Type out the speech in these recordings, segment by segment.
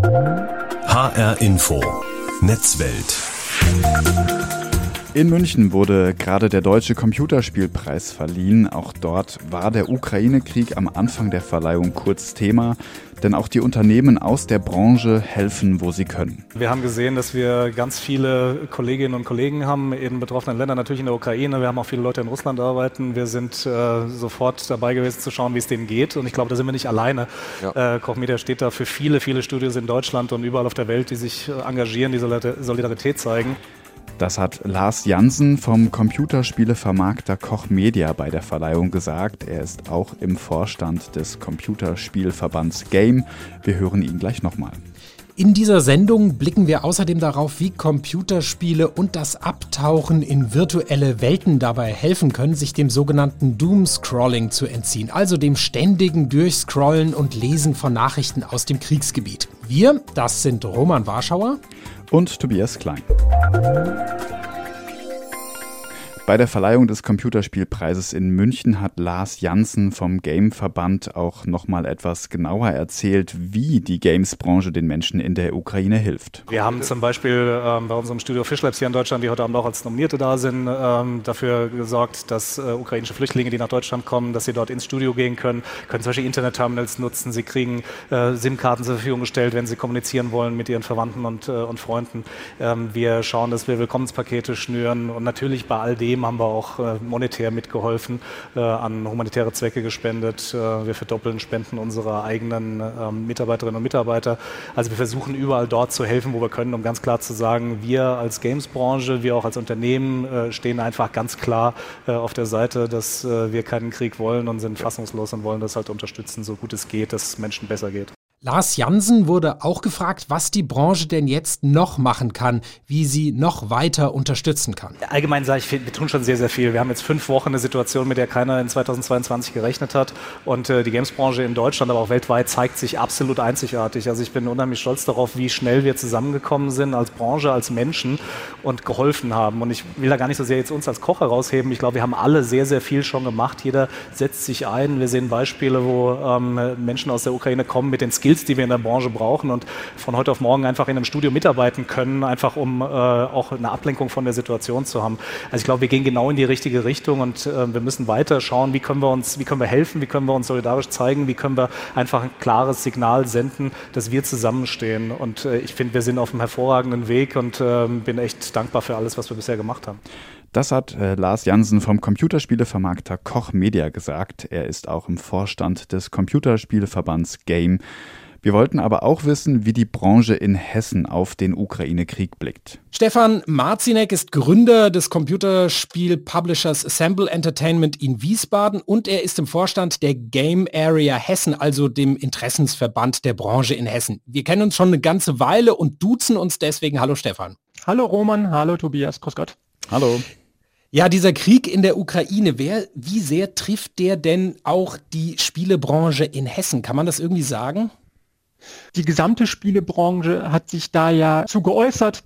HR Info. Netzwelt in München wurde gerade der Deutsche Computerspielpreis verliehen. Auch dort war der Ukraine-Krieg am Anfang der Verleihung kurz Thema, denn auch die Unternehmen aus der Branche helfen, wo sie können. Wir haben gesehen, dass wir ganz viele Kolleginnen und Kollegen haben in betroffenen Ländern, natürlich in der Ukraine. Wir haben auch viele Leute in Russland arbeiten. Wir sind äh, sofort dabei gewesen zu schauen, wie es denen geht. Und ich glaube, da sind wir nicht alleine. Ja. Äh, Koch Media steht da für viele, viele Studios in Deutschland und überall auf der Welt, die sich äh, engagieren, die Solidarität zeigen. Das hat Lars Jansen vom Computerspielevermarkter Koch Media bei der Verleihung gesagt. Er ist auch im Vorstand des Computerspielverbands Game. Wir hören ihn gleich nochmal. In dieser Sendung blicken wir außerdem darauf, wie Computerspiele und das Abtauchen in virtuelle Welten dabei helfen können, sich dem sogenannten Doom-Scrolling zu entziehen, also dem ständigen Durchscrollen und Lesen von Nachrichten aus dem Kriegsgebiet. Wir, das sind Roman Warschauer und Tobias Klein. Bei der Verleihung des Computerspielpreises in München hat Lars Janssen vom Gameverband auch nochmal etwas genauer erzählt, wie die Games-Branche den Menschen in der Ukraine hilft. Wir haben zum Beispiel ähm, bei unserem Studio Fish Labs hier in Deutschland, die heute Abend auch als Nominierte da sind, ähm, dafür gesorgt, dass äh, ukrainische Flüchtlinge, die nach Deutschland kommen, dass sie dort ins Studio gehen können, können zum Beispiel Internet-Terminals nutzen, sie kriegen äh, SIM-Karten zur Verfügung gestellt, wenn sie kommunizieren wollen mit ihren Verwandten und, äh, und Freunden. Ähm, wir schauen, dass wir Willkommenspakete schnüren und natürlich bei all dem Themen haben wir auch äh, monetär mitgeholfen, äh, an humanitäre Zwecke gespendet. Äh, wir verdoppeln Spenden unserer eigenen ähm, Mitarbeiterinnen und Mitarbeiter. Also wir versuchen überall dort zu helfen, wo wir können, um ganz klar zu sagen, wir als Games-Branche, wir auch als Unternehmen stehen einfach ganz klar auf der Seite, dass wir keinen Krieg wollen und sind fassungslos und wollen das halt unterstützen, so gut es geht, dass Menschen besser geht. Lars Jansen wurde auch gefragt, was die Branche denn jetzt noch machen kann, wie sie noch weiter unterstützen kann. Allgemein sage ich, wir tun schon sehr, sehr viel. Wir haben jetzt fünf Wochen eine Situation, mit der keiner in 2022 gerechnet hat. Und äh, die Gamesbranche in Deutschland, aber auch weltweit zeigt sich absolut einzigartig. Also ich bin unheimlich stolz darauf, wie schnell wir zusammengekommen sind als Branche, als Menschen und geholfen haben. Und ich will da gar nicht so sehr jetzt uns als Koch herausheben. Ich glaube, wir haben alle sehr, sehr viel schon gemacht. Jeder setzt sich ein. Wir sehen Beispiele, wo ähm, Menschen aus der Ukraine kommen mit den Skills Skills, die wir in der Branche brauchen und von heute auf morgen einfach in einem Studio mitarbeiten können, einfach um äh, auch eine Ablenkung von der Situation zu haben. Also ich glaube, wir gehen genau in die richtige Richtung und äh, wir müssen weiter schauen, wie können wir uns, wie können wir helfen, wie können wir uns solidarisch zeigen, wie können wir einfach ein klares Signal senden, dass wir zusammenstehen. Und äh, ich finde, wir sind auf einem hervorragenden Weg und ähm, bin echt dankbar für alles, was wir bisher gemacht haben. Das hat äh, Lars Jansen vom Computerspielevermarkter Koch Media gesagt. Er ist auch im Vorstand des Computerspieleverbands Game. Wir wollten aber auch wissen, wie die Branche in Hessen auf den Ukraine-Krieg blickt. Stefan Marzinek ist Gründer des Computerspiel-Publishers Assemble Entertainment in Wiesbaden und er ist im Vorstand der Game Area Hessen, also dem Interessensverband der Branche in Hessen. Wir kennen uns schon eine ganze Weile und duzen uns deswegen. Hallo Stefan. Hallo Roman, hallo Tobias, grüß Gott. Hallo. Ja, dieser Krieg in der Ukraine, wer, wie sehr trifft der denn auch die Spielebranche in Hessen? Kann man das irgendwie sagen? Die gesamte Spielebranche hat sich da ja zu geäußert,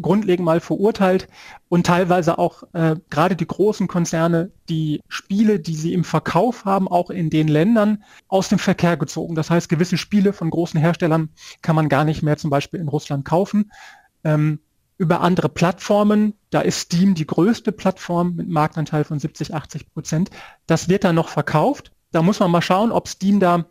grundlegend mal verurteilt und teilweise auch äh, gerade die großen Konzerne die Spiele, die sie im Verkauf haben, auch in den Ländern aus dem Verkehr gezogen. Das heißt, gewisse Spiele von großen Herstellern kann man gar nicht mehr zum Beispiel in Russland kaufen. Ähm, über andere Plattformen, da ist Steam die größte Plattform mit Marktanteil von 70, 80 Prozent. Das wird dann noch verkauft. Da muss man mal schauen, ob Steam da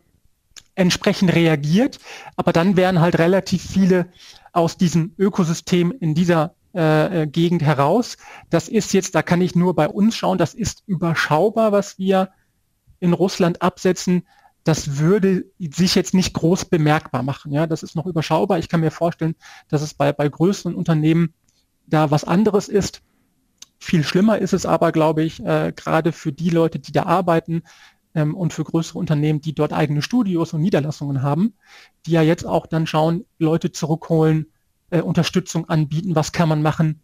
entsprechend reagiert. Aber dann wären halt relativ viele aus diesem Ökosystem in dieser äh, äh, Gegend heraus. Das ist jetzt, da kann ich nur bei uns schauen, das ist überschaubar, was wir in Russland absetzen. Das würde sich jetzt nicht groß bemerkbar machen. Ja, das ist noch überschaubar. Ich kann mir vorstellen, dass es bei, bei größeren Unternehmen da was anderes ist. Viel schlimmer ist es aber, glaube ich, äh, gerade für die Leute, die da arbeiten, ähm, und für größere Unternehmen, die dort eigene Studios und Niederlassungen haben, die ja jetzt auch dann schauen, Leute zurückholen, äh, Unterstützung anbieten, was kann man machen,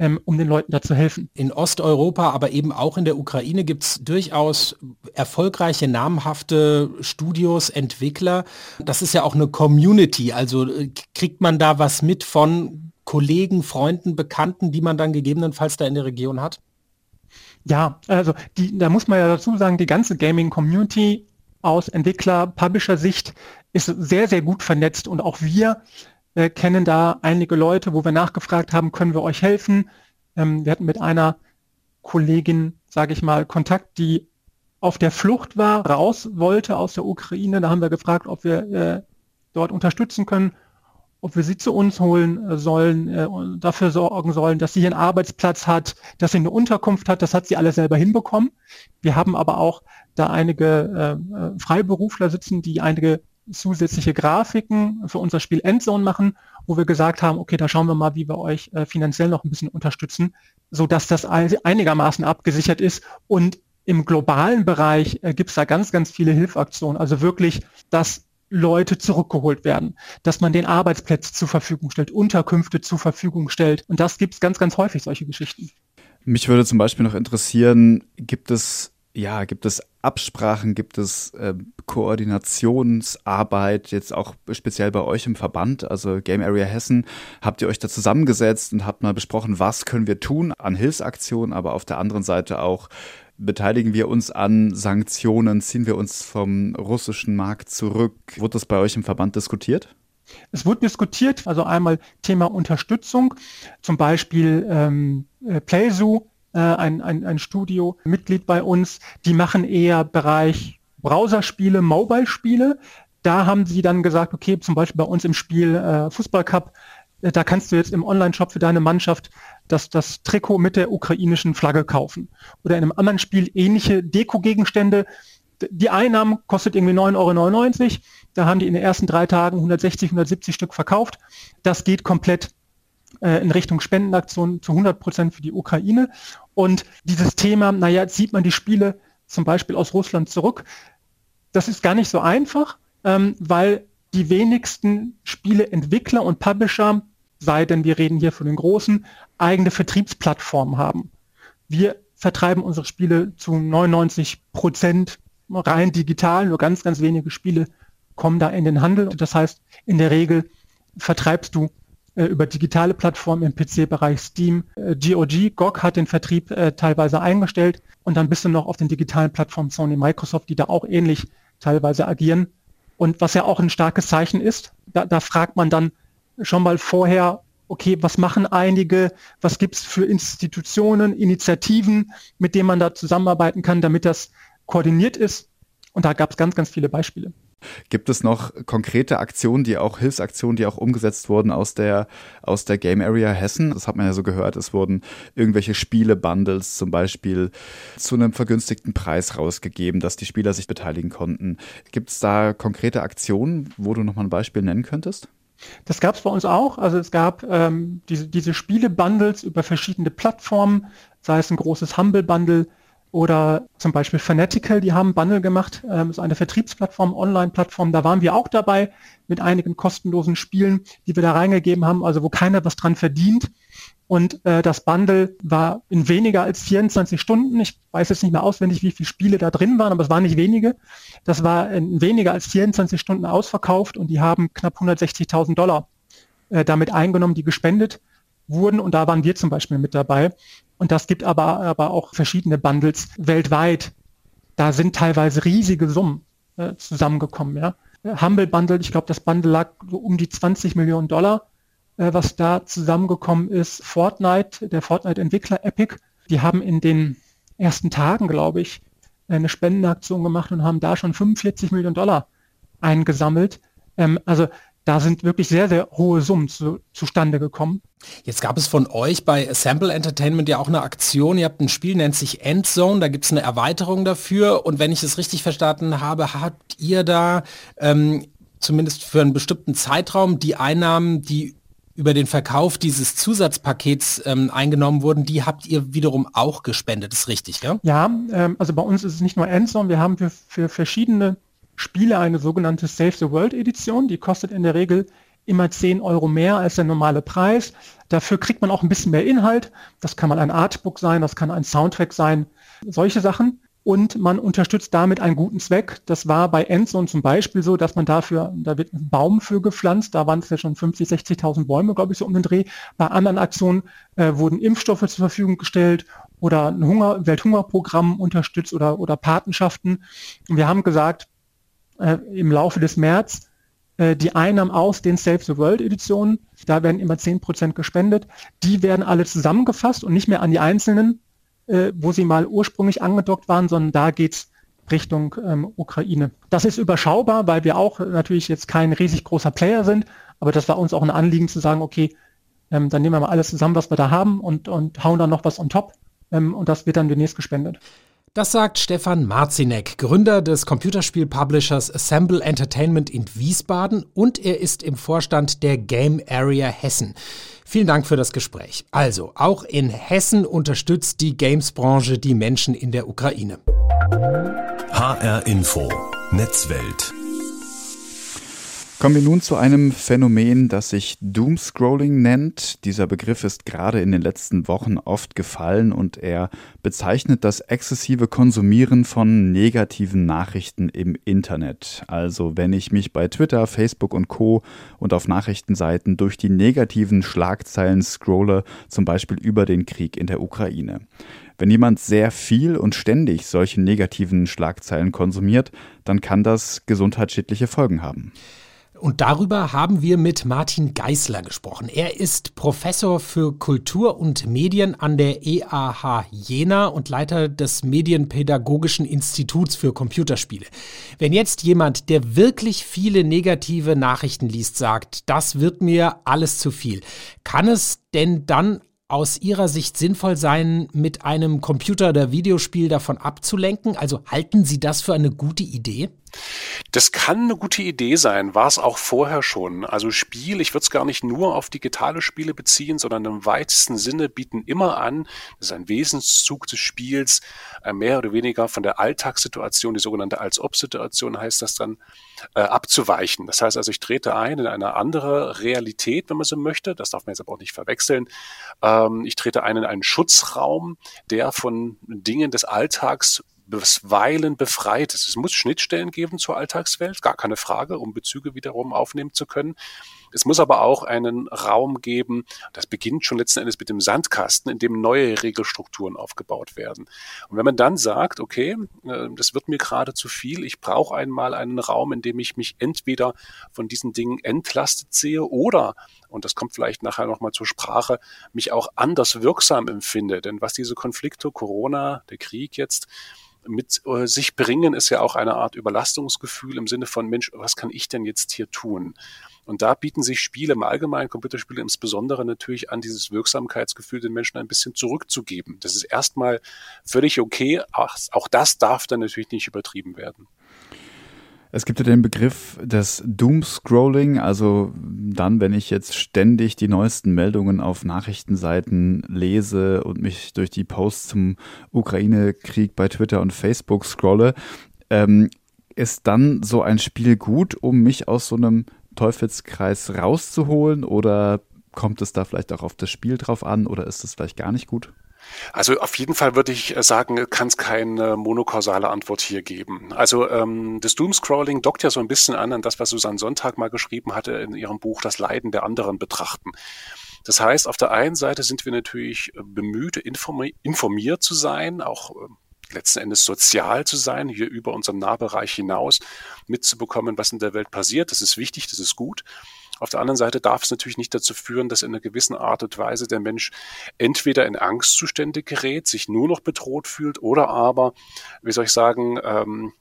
ähm, um den Leuten da zu helfen. In Osteuropa, aber eben auch in der Ukraine gibt es durchaus erfolgreiche, namhafte Studios, Entwickler. Das ist ja auch eine Community. Also äh, kriegt man da was mit von Kollegen, Freunden, Bekannten, die man dann gegebenenfalls da in der Region hat? Ja, also die, da muss man ja dazu sagen, die ganze Gaming-Community aus Entwickler-Publisher-Sicht ist sehr, sehr gut vernetzt und auch wir äh, kennen da einige Leute, wo wir nachgefragt haben, können wir euch helfen? Ähm, wir hatten mit einer Kollegin, sage ich mal, Kontakt, die auf der Flucht war, raus wollte aus der Ukraine. Da haben wir gefragt, ob wir äh, dort unterstützen können, ob wir sie zu uns holen äh, sollen, äh, dafür sorgen sollen, dass sie einen Arbeitsplatz hat, dass sie eine Unterkunft hat. Das hat sie alles selber hinbekommen. Wir haben aber auch da einige äh, äh Freiberufler sitzen, die einige zusätzliche Grafiken für unser Spiel Endzone machen, wo wir gesagt haben, okay, da schauen wir mal, wie wir euch äh, finanziell noch ein bisschen unterstützen, so dass das einigermaßen abgesichert ist und im globalen Bereich äh, gibt es da ganz, ganz viele Hilfaktionen. Also wirklich, dass Leute zurückgeholt werden, dass man den Arbeitsplätze zur Verfügung stellt, Unterkünfte zur Verfügung stellt. Und das gibt es ganz, ganz häufig, solche Geschichten. Mich würde zum Beispiel noch interessieren, gibt es ja, gibt es Absprachen, gibt es äh, Koordinationsarbeit, jetzt auch speziell bei euch im Verband, also Game Area Hessen, habt ihr euch da zusammengesetzt und habt mal besprochen, was können wir tun an Hilfsaktionen, aber auf der anderen Seite auch, beteiligen wir uns an Sanktionen, ziehen wir uns vom russischen Markt zurück? Wurde das bei euch im Verband diskutiert? Es wurde diskutiert, also einmal Thema Unterstützung, zum Beispiel ähm, äh, Playzoo, ein, ein, ein Studio, Mitglied bei uns, die machen eher Bereich Browserspiele, Mobile-Spiele. Da haben sie dann gesagt, okay, zum Beispiel bei uns im Spiel äh, Fußball Cup, äh, da kannst du jetzt im Online-Shop für deine Mannschaft das, das Trikot mit der ukrainischen Flagge kaufen. Oder in einem anderen Spiel ähnliche Deko-Gegenstände. Die Einnahmen kostet irgendwie 9,99 Euro. Da haben die in den ersten drei Tagen 160, 170 Stück verkauft. Das geht komplett äh, in Richtung Spendenaktion zu 100 Prozent für die Ukraine. Und dieses Thema, naja, zieht man die Spiele zum Beispiel aus Russland zurück. Das ist gar nicht so einfach, ähm, weil die wenigsten Spieleentwickler und Publisher sei denn wir reden hier von den großen, eigene Vertriebsplattformen haben. Wir vertreiben unsere Spiele zu 99 Prozent rein digital, nur ganz, ganz wenige Spiele kommen da in den Handel. Das heißt, in der Regel vertreibst du über digitale Plattformen im PC-Bereich Steam. Äh, GOG, GOG hat den Vertrieb äh, teilweise eingestellt und dann bist du noch auf den digitalen Plattformen Sony, Microsoft, die da auch ähnlich teilweise agieren. Und was ja auch ein starkes Zeichen ist, da, da fragt man dann, schon mal vorher, okay, was machen einige, was gibt es für Institutionen, Initiativen, mit denen man da zusammenarbeiten kann, damit das koordiniert ist. Und da gab es ganz, ganz viele Beispiele. Gibt es noch konkrete Aktionen, die auch Hilfsaktionen, die auch umgesetzt wurden aus der, aus der Game Area Hessen? Das hat man ja so gehört. Es wurden irgendwelche Spiele-Bundles zum Beispiel zu einem vergünstigten Preis rausgegeben, dass die Spieler sich beteiligen konnten. Gibt es da konkrete Aktionen, wo du nochmal ein Beispiel nennen könntest? Das gab es bei uns auch. Also es gab ähm, diese, diese Spiele-Bundles über verschiedene Plattformen, sei es ein großes Humble-Bundle oder zum Beispiel Fanatical, die haben Bundle gemacht, ähm, ist eine Vertriebsplattform, Online-Plattform. Da waren wir auch dabei mit einigen kostenlosen Spielen, die wir da reingegeben haben, also wo keiner was dran verdient. Und äh, das Bundle war in weniger als 24 Stunden. Ich weiß jetzt nicht mehr auswendig, wie viele Spiele da drin waren, aber es waren nicht wenige. Das war in weniger als 24 Stunden ausverkauft und die haben knapp 160.000 Dollar äh, damit eingenommen, die gespendet wurden. Und da waren wir zum Beispiel mit dabei. Und das gibt aber, aber auch verschiedene Bundles weltweit. Da sind teilweise riesige Summen äh, zusammengekommen. Ja. Humble Bundle, ich glaube, das Bundle lag so um die 20 Millionen Dollar äh, was da zusammengekommen ist. Fortnite, der Fortnite-Entwickler Epic, die haben in den ersten Tagen, glaube ich, eine Spendenaktion gemacht und haben da schon 45 Millionen Dollar eingesammelt. Ähm, also da sind wirklich sehr, sehr hohe Summen zu, zustande gekommen. Jetzt gab es von euch bei Sample Entertainment ja auch eine Aktion. Ihr habt ein Spiel, nennt sich Endzone. Da gibt es eine Erweiterung dafür. Und wenn ich es richtig verstanden habe, habt ihr da ähm, zumindest für einen bestimmten Zeitraum die Einnahmen, die über den Verkauf dieses Zusatzpakets ähm, eingenommen wurden, die habt ihr wiederum auch gespendet, ist richtig, ja? Ja, ähm, also bei uns ist es nicht nur Endzone, wir haben für, für verschiedene Spiele eine sogenannte Save the World Edition, die kostet in der Regel immer 10 Euro mehr als der normale Preis. Dafür kriegt man auch ein bisschen mehr Inhalt. Das kann mal ein Artbook sein, das kann ein Soundtrack sein, solche Sachen und man unterstützt damit einen guten Zweck. Das war bei Endzone zum Beispiel so, dass man dafür, da wird ein Baum für gepflanzt, da waren es ja schon 50, 60.000 Bäume, glaube ich, so um den Dreh. Bei anderen Aktionen äh, wurden Impfstoffe zur Verfügung gestellt oder ein Hunger, Welthungerprogramm unterstützt oder, oder Patenschaften. Und wir haben gesagt, äh, im Laufe des März äh, die Einnahmen aus den Save the World Editionen, da werden immer 10% gespendet, die werden alle zusammengefasst und nicht mehr an die einzelnen, äh, wo sie mal ursprünglich angedockt waren, sondern da geht's Richtung ähm, Ukraine. Das ist überschaubar, weil wir auch natürlich jetzt kein riesig großer Player sind, aber das war uns auch ein Anliegen zu sagen, okay, ähm, dann nehmen wir mal alles zusammen, was wir da haben und, und hauen dann noch was on top ähm, und das wird dann demnächst gespendet. Das sagt Stefan Marzinek, Gründer des Computerspiel-Publishers Assemble Entertainment in Wiesbaden und er ist im Vorstand der Game Area Hessen. Vielen Dank für das Gespräch. Also, auch in Hessen unterstützt die Games-Branche die Menschen in der Ukraine. HR Info, Netzwelt. Kommen wir nun zu einem Phänomen, das sich Doomscrolling nennt. Dieser Begriff ist gerade in den letzten Wochen oft gefallen und er bezeichnet das exzessive Konsumieren von negativen Nachrichten im Internet. Also wenn ich mich bei Twitter, Facebook und Co. und auf Nachrichtenseiten durch die negativen Schlagzeilen scrolle, zum Beispiel über den Krieg in der Ukraine. Wenn jemand sehr viel und ständig solche negativen Schlagzeilen konsumiert, dann kann das gesundheitsschädliche Folgen haben. Und darüber haben wir mit Martin Geißler gesprochen. Er ist Professor für Kultur und Medien an der EAH Jena und Leiter des Medienpädagogischen Instituts für Computerspiele. Wenn jetzt jemand, der wirklich viele negative Nachrichten liest, sagt, das wird mir alles zu viel, kann es denn dann aus Ihrer Sicht sinnvoll sein, mit einem Computer- oder Videospiel davon abzulenken? Also halten Sie das für eine gute Idee? Das kann eine gute Idee sein, war es auch vorher schon. Also Spiel, ich würde es gar nicht nur auf digitale Spiele beziehen, sondern im weitesten Sinne bieten immer an, das ist ein Wesenszug des Spiels, äh, mehr oder weniger von der Alltagssituation, die sogenannte Als-Ob-Situation heißt das dann, äh, abzuweichen. Das heißt also, ich trete ein in eine andere Realität, wenn man so möchte, das darf man jetzt aber auch nicht verwechseln. Ähm, ich trete ein in einen Schutzraum, der von Dingen des Alltags bisweilen befreit ist. Es muss Schnittstellen geben zur Alltagswelt, gar keine Frage, um Bezüge wiederum aufnehmen zu können. Es muss aber auch einen Raum geben, das beginnt schon letzten Endes mit dem Sandkasten, in dem neue Regelstrukturen aufgebaut werden. Und wenn man dann sagt, okay, äh, das wird mir gerade zu viel, ich brauche einmal einen Raum, in dem ich mich entweder von diesen Dingen entlastet sehe oder, und das kommt vielleicht nachher nochmal zur Sprache, mich auch anders wirksam empfinde. Denn was diese Konflikte, Corona, der Krieg jetzt, mit äh, sich bringen, ist ja auch eine Art Überlastungsgefühl im Sinne von, Mensch, was kann ich denn jetzt hier tun? Und da bieten sich Spiele im Allgemeinen, Computerspiele insbesondere natürlich an, dieses Wirksamkeitsgefühl den Menschen ein bisschen zurückzugeben. Das ist erstmal völlig okay. Auch, auch das darf dann natürlich nicht übertrieben werden. Es gibt ja den Begriff des Doomscrolling, also dann, wenn ich jetzt ständig die neuesten Meldungen auf Nachrichtenseiten lese und mich durch die Posts zum Ukraine-Krieg bei Twitter und Facebook scrolle, ähm, ist dann so ein Spiel gut, um mich aus so einem Teufelskreis rauszuholen oder kommt es da vielleicht auch auf das Spiel drauf an oder ist es vielleicht gar nicht gut? Also auf jeden Fall würde ich äh, sagen, kann es keine monokausale Antwort hier geben. Also ähm, das Doomscrolling dockt ja so ein bisschen an an das, was Susanne Sonntag mal geschrieben hatte in ihrem Buch Das Leiden der anderen betrachten. Das heißt, auf der einen Seite sind wir natürlich äh, bemüht, informiert zu sein, auch äh, letzten Endes sozial zu sein, hier über unseren Nahbereich hinaus mitzubekommen, was in der Welt passiert. Das ist wichtig, das ist gut. Auf der anderen Seite darf es natürlich nicht dazu führen, dass in einer gewissen Art und Weise der Mensch entweder in Angstzustände gerät, sich nur noch bedroht fühlt oder aber, wie soll ich sagen, ähm,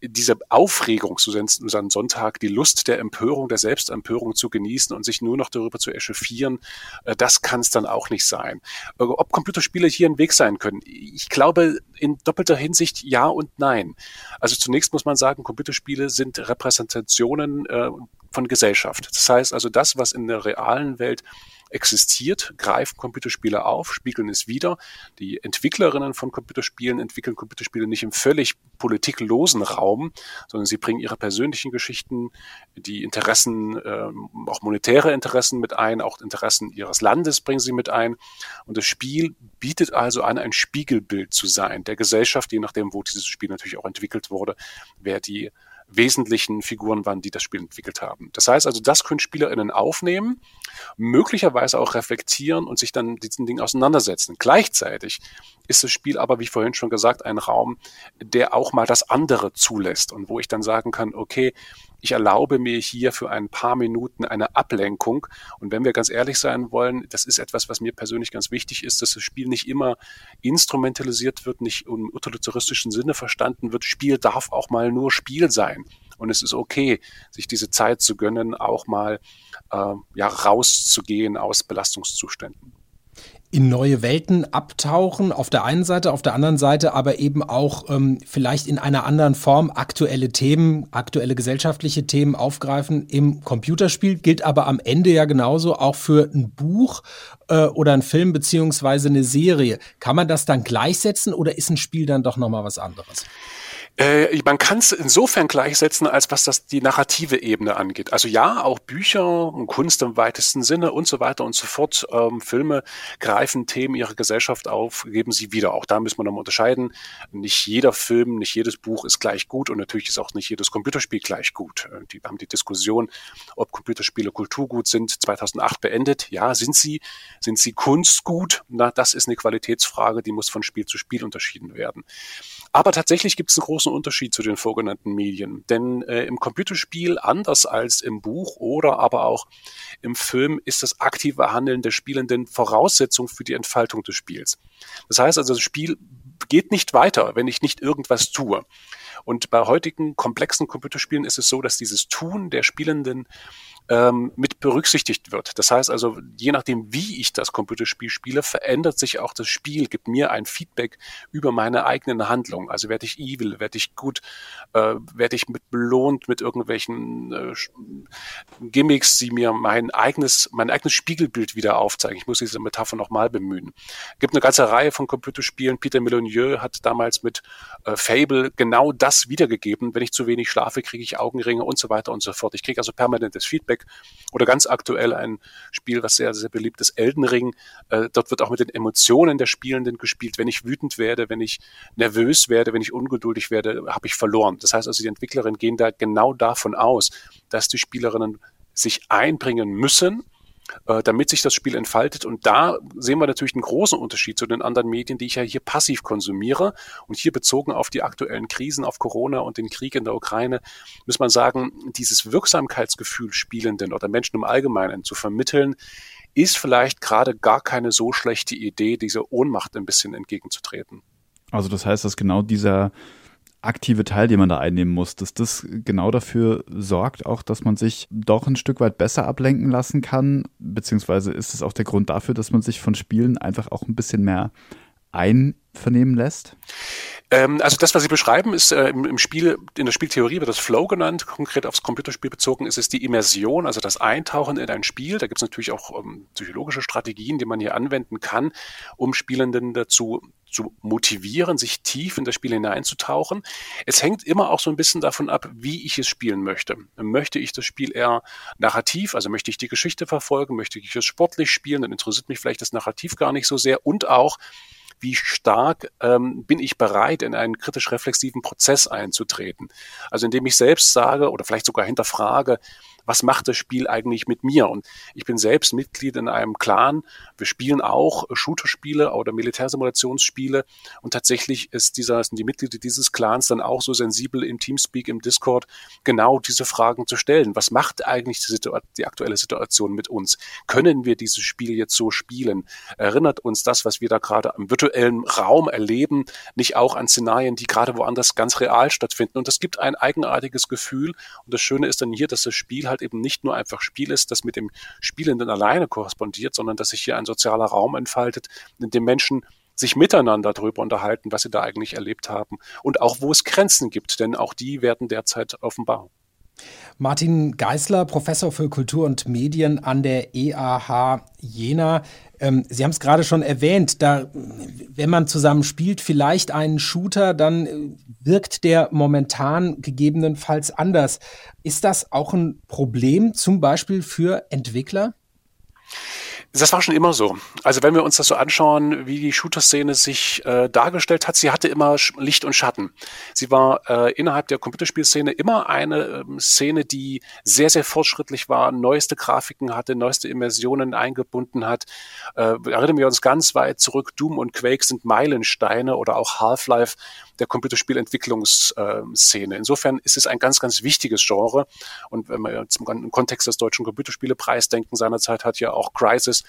diese Aufregung, so seinen Sonntag, die Lust der Empörung, der Selbstempörung zu genießen und sich nur noch darüber zu echauffieren, äh, das kann es dann auch nicht sein. Äh, ob Computerspiele hier ein Weg sein können, ich glaube in doppelter Hinsicht ja und nein. Also zunächst muss man sagen, Computerspiele sind Repräsentationen äh, von Gesellschaft. Das heißt also, das, was in der realen Welt existiert, greifen Computerspiele auf, spiegeln es wieder. Die Entwicklerinnen von Computerspielen entwickeln Computerspiele nicht im völlig politiklosen Raum, sondern sie bringen ihre persönlichen Geschichten, die Interessen, äh, auch monetäre Interessen mit ein, auch Interessen ihres Landes bringen sie mit ein. Und das Spiel bietet also an, ein Spiegelbild zu sein der Gesellschaft, je nachdem, wo dieses Spiel natürlich auch entwickelt wurde, wer die wesentlichen Figuren waren, die das Spiel entwickelt haben. Das heißt also, das können SpielerInnen aufnehmen, möglicherweise auch reflektieren und sich dann diesen Dingen auseinandersetzen. Gleichzeitig ist das Spiel aber, wie vorhin schon gesagt, ein Raum, der auch mal das andere zulässt und wo ich dann sagen kann, okay, ich erlaube mir hier für ein paar Minuten eine Ablenkung. Und wenn wir ganz ehrlich sein wollen, das ist etwas, was mir persönlich ganz wichtig ist, dass das Spiel nicht immer instrumentalisiert wird, nicht im utilitaristische Sinne verstanden wird. Spiel darf auch mal nur Spiel sein. Und es ist okay, sich diese Zeit zu gönnen, auch mal äh, ja, rauszugehen aus Belastungszuständen in neue Welten abtauchen, auf der einen Seite, auf der anderen Seite aber eben auch ähm, vielleicht in einer anderen Form aktuelle Themen, aktuelle gesellschaftliche Themen aufgreifen im Computerspiel, gilt aber am Ende ja genauso auch für ein Buch äh, oder ein Film beziehungsweise eine Serie. Kann man das dann gleichsetzen oder ist ein Spiel dann doch nochmal was anderes? Äh, man kann es insofern gleichsetzen, als was das die narrative Ebene angeht. Also ja, auch Bücher und Kunst im weitesten Sinne und so weiter und so fort. Ähm, Filme greifen Themen ihrer Gesellschaft auf, geben sie wieder. Auch da müssen wir nochmal unterscheiden. Nicht jeder Film, nicht jedes Buch ist gleich gut und natürlich ist auch nicht jedes Computerspiel gleich gut. Äh, die haben die Diskussion, ob Computerspiele Kulturgut sind, 2008 beendet. Ja, sind sie. Sind sie Kunstgut? Na, das ist eine Qualitätsfrage, die muss von Spiel zu Spiel unterschieden werden. Aber tatsächlich gibt es einen großen Unterschied zu den vorgenannten Medien. Denn äh, im Computerspiel, anders als im Buch oder aber auch im Film, ist das aktive Handeln der Spielenden Voraussetzung für die Entfaltung des Spiels. Das heißt also, das Spiel geht nicht weiter, wenn ich nicht irgendwas tue. Und bei heutigen komplexen Computerspielen ist es so, dass dieses Tun der Spielenden ähm, mit berücksichtigt wird. Das heißt also, je nachdem, wie ich das Computerspiel spiele, verändert sich auch das Spiel, gibt mir ein Feedback über meine eigenen Handlungen. Also werde ich evil, werde ich gut, äh, werde ich mit belohnt mit irgendwelchen äh, Gimmicks, die mir mein eigenes, mein eigenes Spiegelbild wieder aufzeigen. Ich muss diese Metapher nochmal bemühen. Es gibt eine ganze Reihe von Computerspielen. Peter Melonieux hat damals mit äh, Fable genau das wiedergegeben. Wenn ich zu wenig schlafe, kriege ich Augenringe und so weiter und so fort. Ich kriege also permanentes Feedback Feedback. Oder ganz aktuell ein Spiel, was sehr, sehr beliebt ist, Elden Ring. Äh, dort wird auch mit den Emotionen der Spielenden gespielt. Wenn ich wütend werde, wenn ich nervös werde, wenn ich ungeduldig werde, habe ich verloren. Das heißt also, die Entwicklerinnen gehen da genau davon aus, dass die Spielerinnen sich einbringen müssen, äh, damit sich das Spiel entfaltet. Und da sehen wir natürlich einen großen Unterschied zu den anderen Medien, die ich ja hier passiv konsumiere. Und hier bezogen auf die aktuellen Krisen, auf Corona und den Krieg in der Ukraine, muss man sagen, dieses Wirksamkeitsgefühl Spielenden oder Menschen im Allgemeinen zu vermitteln, ist vielleicht gerade gar keine so schlechte Idee, dieser Ohnmacht ein bisschen entgegenzutreten. Also das heißt, dass genau dieser aktive Teil, den man da einnehmen muss, dass das genau dafür sorgt, auch dass man sich doch ein Stück weit besser ablenken lassen kann, beziehungsweise ist es auch der Grund dafür, dass man sich von Spielen einfach auch ein bisschen mehr einvernehmen lässt? Ähm, also das, was Sie beschreiben, ist äh, im, Spiel, in der Spieltheorie wird das Flow genannt, konkret aufs Computerspiel bezogen ist es die Immersion, also das Eintauchen in ein Spiel. Da gibt es natürlich auch ähm, psychologische Strategien, die man hier anwenden kann, um Spielenden dazu zu motivieren, sich tief in das Spiel hineinzutauchen. Es hängt immer auch so ein bisschen davon ab, wie ich es spielen möchte. Möchte ich das Spiel eher narrativ, also möchte ich die Geschichte verfolgen, möchte ich es sportlich spielen, dann interessiert mich vielleicht das Narrativ gar nicht so sehr und auch wie stark ähm, bin ich bereit, in einen kritisch-reflexiven Prozess einzutreten. Also indem ich selbst sage oder vielleicht sogar hinterfrage, was macht das Spiel eigentlich mit mir? Und ich bin selbst Mitglied in einem Clan. Wir spielen auch Shooter-Spiele oder Militärsimulationsspiele. Und tatsächlich ist dieser, sind die Mitglieder dieses Clans dann auch so sensibel im Teamspeak, im Discord, genau diese Fragen zu stellen. Was macht eigentlich die, die aktuelle Situation mit uns? Können wir dieses Spiel jetzt so spielen? Erinnert uns das, was wir da gerade im virtuellen Raum erleben, nicht auch an Szenarien, die gerade woanders ganz real stattfinden? Und das gibt ein eigenartiges Gefühl. Und das Schöne ist dann hier, dass das Spiel halt halt eben nicht nur einfach Spiel ist, das mit dem Spielenden alleine korrespondiert, sondern dass sich hier ein sozialer Raum entfaltet, in dem Menschen sich miteinander darüber unterhalten, was sie da eigentlich erlebt haben und auch wo es Grenzen gibt, denn auch die werden derzeit offenbar. Martin Geisler, Professor für Kultur und Medien an der EAH Jena. Ähm, Sie haben es gerade schon erwähnt, da, wenn man zusammen spielt, vielleicht einen Shooter, dann äh, wirkt der momentan gegebenenfalls anders. Ist das auch ein Problem, zum Beispiel für Entwickler? Das war schon immer so. Also wenn wir uns das so anschauen, wie die Shooter-Szene sich äh, dargestellt hat, sie hatte immer Licht und Schatten. Sie war äh, innerhalb der Computerspielszene immer eine ähm, Szene, die sehr, sehr fortschrittlich war, neueste Grafiken hatte, neueste Immersionen eingebunden hat. Äh, erinnern wir uns ganz weit zurück, Doom und Quake sind Meilensteine oder auch Half-Life der Computerspielentwicklungsszene. Insofern ist es ein ganz, ganz wichtiges Genre. Und wenn wir zum, im Kontext des Deutschen Computerspielepreis denken, seinerzeit hat ja auch Crisis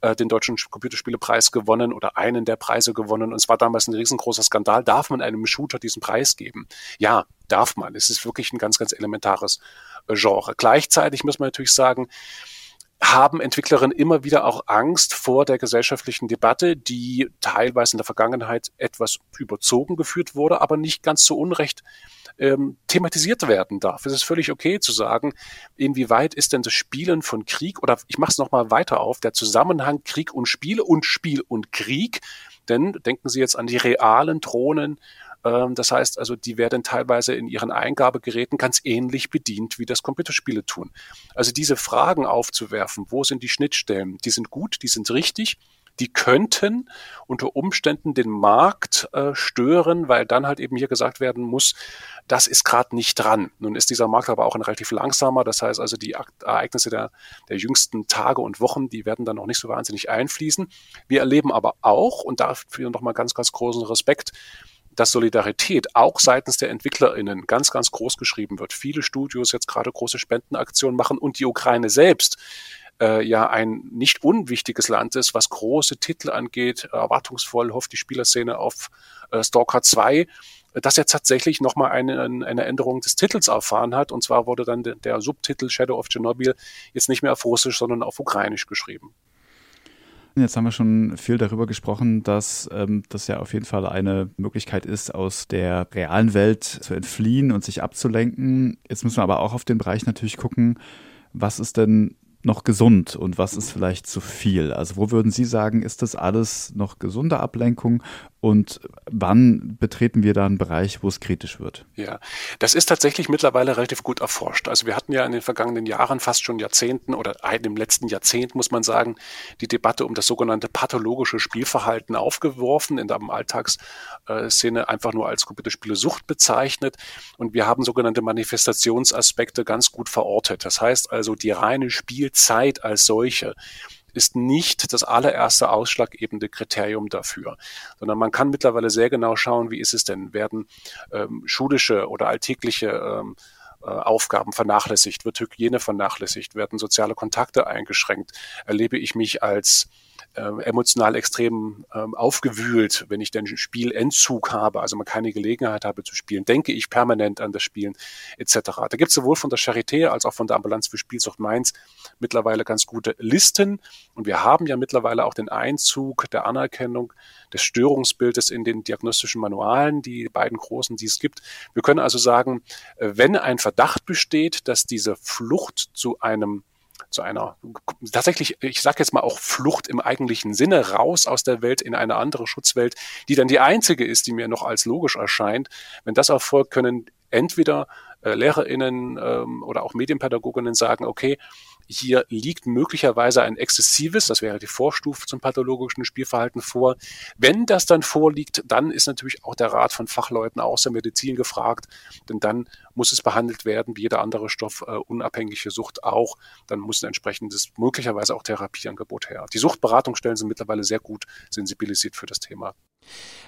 äh, den Deutschen Computerspielepreis gewonnen oder einen der Preise gewonnen. Und es war damals ein riesengroßer Skandal. Darf man einem Shooter diesen Preis geben? Ja, darf man. Es ist wirklich ein ganz, ganz elementares äh, Genre. Gleichzeitig muss man natürlich sagen, haben Entwicklerinnen immer wieder auch Angst vor der gesellschaftlichen Debatte, die teilweise in der Vergangenheit etwas überzogen geführt wurde, aber nicht ganz so unrecht ähm, thematisiert werden darf. Es ist völlig okay zu sagen, inwieweit ist denn das Spielen von Krieg oder ich mache es nochmal weiter auf, der Zusammenhang Krieg und Spiel und Spiel und Krieg. Denn denken Sie jetzt an die realen Drohnen, das heißt also, die werden teilweise in ihren Eingabegeräten ganz ähnlich bedient, wie das Computerspiele tun. Also diese Fragen aufzuwerfen, wo sind die Schnittstellen, die sind gut, die sind richtig die könnten unter Umständen den Markt äh, stören, weil dann halt eben hier gesagt werden muss, das ist gerade nicht dran. Nun ist dieser Markt aber auch ein relativ langsamer, das heißt also die Ereignisse der, der jüngsten Tage und Wochen, die werden dann noch nicht so wahnsinnig einfließen. Wir erleben aber auch, und dafür nochmal ganz, ganz großen Respekt, dass Solidarität auch seitens der EntwicklerInnen ganz, ganz groß geschrieben wird. Viele Studios jetzt gerade große Spendenaktionen machen und die Ukraine selbst äh, ja ein nicht unwichtiges Land ist, was große Titel angeht. Erwartungsvoll hofft die Spielerszene auf äh, Stalker 2 dass er tatsächlich nochmal eine, eine Änderung des Titels erfahren hat. Und zwar wurde dann der, Subtitel Shadow of Chernobyl jetzt nicht mehr auf Russisch, sondern auf Ukrainisch geschrieben. Jetzt haben wir schon viel darüber gesprochen, dass ähm, das ja auf jeden Fall eine Möglichkeit ist, aus der realen Welt zu entfliehen und sich abzulenken. Jetzt müssen wir aber auch auf den Bereich natürlich gucken, was ist denn noch gesund und was ist vielleicht zu viel? Also wo würden Sie sagen, ist das alles noch gesunde Ablenkung und wann betreten wir da einen Bereich, wo es kritisch wird? Ja, das ist tatsächlich mittlerweile relativ gut erforscht. Also wir hatten ja in den vergangenen Jahren, fast schon Jahrzehnten oder im letzten Jahrzehnt, muss man sagen, die Debatte um das sogenannte pathologische Spielverhalten aufgeworfen, in der Alltagsszene einfach nur als Computerspiele Sucht bezeichnet. Und wir haben sogenannte Manifestationsaspekte ganz gut verortet. Das heißt also, die reine Spielzeit als solche ist nicht das allererste ausschlaggebende Kriterium dafür, sondern man kann mittlerweile sehr genau schauen, wie ist es denn, werden ähm, schulische oder alltägliche ähm, äh, Aufgaben vernachlässigt, wird Hygiene vernachlässigt, werden soziale Kontakte eingeschränkt, erlebe ich mich als äh, emotional extrem ähm, aufgewühlt, wenn ich den Spielentzug habe, also man keine Gelegenheit habe zu spielen, denke ich permanent an das Spielen etc. Da gibt es sowohl von der Charité als auch von der Ambulanz für Spielsucht Mainz mittlerweile ganz gute Listen und wir haben ja mittlerweile auch den Einzug der Anerkennung des Störungsbildes in den diagnostischen Manualen, die beiden großen, die es gibt. Wir können also sagen, äh, wenn ein Verdacht besteht, dass diese Flucht zu einem zu einer tatsächlich, ich sage jetzt mal auch Flucht im eigentlichen Sinne, raus aus der Welt in eine andere Schutzwelt, die dann die einzige ist, die mir noch als logisch erscheint. Wenn das erfolgt, können entweder äh, LehrerInnen ähm, oder auch Medienpädagoginnen sagen, okay, hier liegt möglicherweise ein exzessives, das wäre die Vorstufe zum pathologischen Spielverhalten vor. Wenn das dann vorliegt, dann ist natürlich auch der Rat von Fachleuten aus der Medizin gefragt, denn dann muss es behandelt werden, wie jeder andere Stoff, äh, unabhängige Sucht auch. Dann muss ein entsprechendes, möglicherweise auch Therapieangebot her. Die Suchtberatungsstellen sind mittlerweile sehr gut sensibilisiert für das Thema.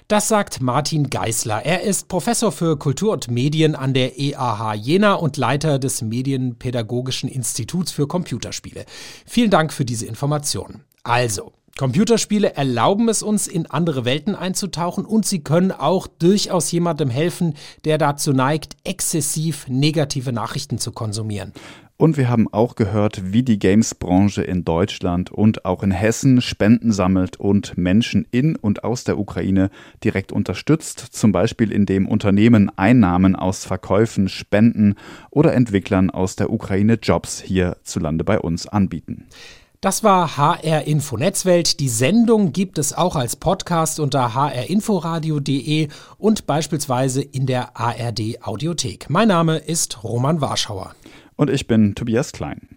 Das sagt Martin Geißler. Er ist Professor für Kultur und Medien an der EAH Jena und Leiter des Medienpädagogischen Instituts für Computerspiele. Vielen Dank für diese Informationen. Also, Computerspiele erlauben es uns, in andere Welten einzutauchen und sie können auch durchaus jemandem helfen, der dazu neigt, exzessiv negative Nachrichten zu konsumieren. Und wir haben auch gehört, wie die Games-Branche in Deutschland und auch in Hessen Spenden sammelt und Menschen in und aus der Ukraine direkt unterstützt, zum Beispiel indem Unternehmen Einnahmen aus Verkäufen, Spenden oder Entwicklern aus der Ukraine Jobs hierzulande bei uns anbieten. Das war HR Info Netzwelt. Die Sendung gibt es auch als Podcast unter hrinforadio.de und beispielsweise in der ARD Audiothek. Mein Name ist Roman Warschauer. Und ich bin Tobias Klein.